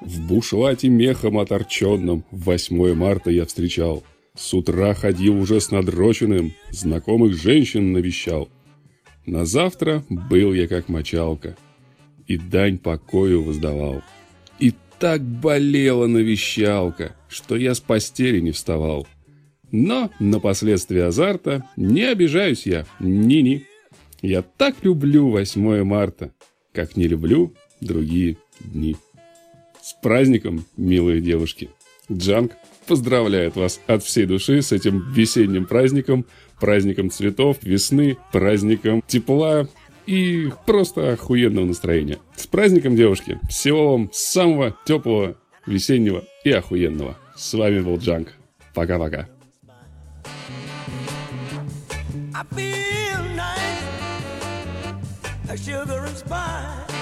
В бушлате мехом оторченном 8 марта я встречал. С утра ходил уже с надроченным, знакомых женщин навещал. На завтра был я как мочалка, и дань покою воздавал. Так болела навещалка, что я с постели не вставал. Но на последствия азарта не обижаюсь я, ни-ни. Я так люблю 8 марта, как не люблю другие дни. С праздником, милые девушки! Джанг поздравляет вас от всей души с этим весенним праздником, праздником цветов, весны, праздником тепла и просто охуенного настроения. С праздником, девушки! Всего вам самого теплого, весеннего и охуенного. С вами был Джанг. Пока-пока. I feel nice, sugar and spice.